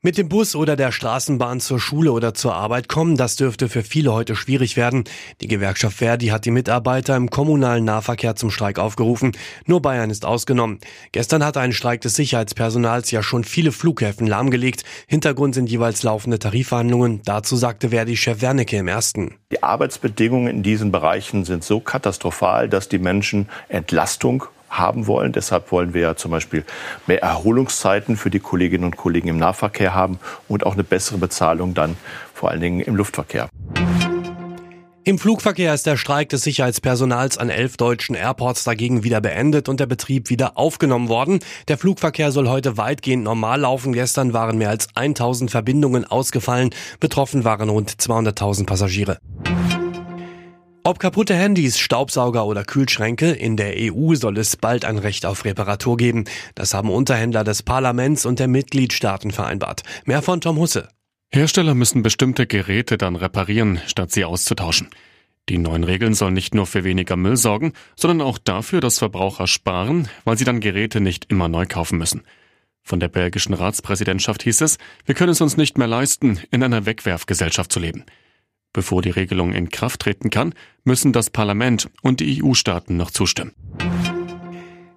Mit dem Bus oder der Straßenbahn zur Schule oder zur Arbeit kommen, das dürfte für viele heute schwierig werden. Die Gewerkschaft Verdi hat die Mitarbeiter im kommunalen Nahverkehr zum Streik aufgerufen. Nur Bayern ist ausgenommen. Gestern hatte ein Streik des Sicherheitspersonals ja schon viele Flughäfen lahmgelegt. Hintergrund sind jeweils laufende Tarifverhandlungen. Dazu sagte Verdi-Chef Wernicke im ersten. Die Arbeitsbedingungen in diesen Bereichen sind so katastrophal, dass die Menschen Entlastung haben wollen. Deshalb wollen wir ja zum Beispiel mehr Erholungszeiten für die Kolleginnen und Kollegen im Nahverkehr haben und auch eine bessere Bezahlung dann vor allen Dingen im Luftverkehr. Im Flugverkehr ist der Streik des Sicherheitspersonals an elf deutschen Airports dagegen wieder beendet und der Betrieb wieder aufgenommen worden. Der Flugverkehr soll heute weitgehend normal laufen. Gestern waren mehr als 1000 Verbindungen ausgefallen. Betroffen waren rund 200.000 Passagiere. Ob kaputte Handys, Staubsauger oder Kühlschränke, in der EU soll es bald ein Recht auf Reparatur geben. Das haben Unterhändler des Parlaments und der Mitgliedstaaten vereinbart. Mehr von Tom Husse. Hersteller müssen bestimmte Geräte dann reparieren, statt sie auszutauschen. Die neuen Regeln sollen nicht nur für weniger Müll sorgen, sondern auch dafür, dass Verbraucher sparen, weil sie dann Geräte nicht immer neu kaufen müssen. Von der belgischen Ratspräsidentschaft hieß es, wir können es uns nicht mehr leisten, in einer Wegwerfgesellschaft zu leben. Bevor die Regelung in Kraft treten kann, müssen das Parlament und die EU-Staaten noch zustimmen.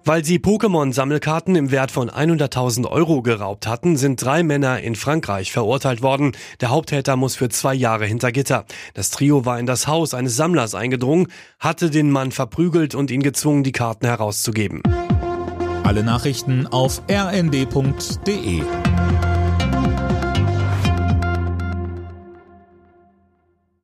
Weil sie Pokémon-Sammelkarten im Wert von 100.000 Euro geraubt hatten, sind drei Männer in Frankreich verurteilt worden. Der Haupttäter muss für zwei Jahre hinter Gitter. Das Trio war in das Haus eines Sammlers eingedrungen, hatte den Mann verprügelt und ihn gezwungen, die Karten herauszugeben. Alle Nachrichten auf rnd.de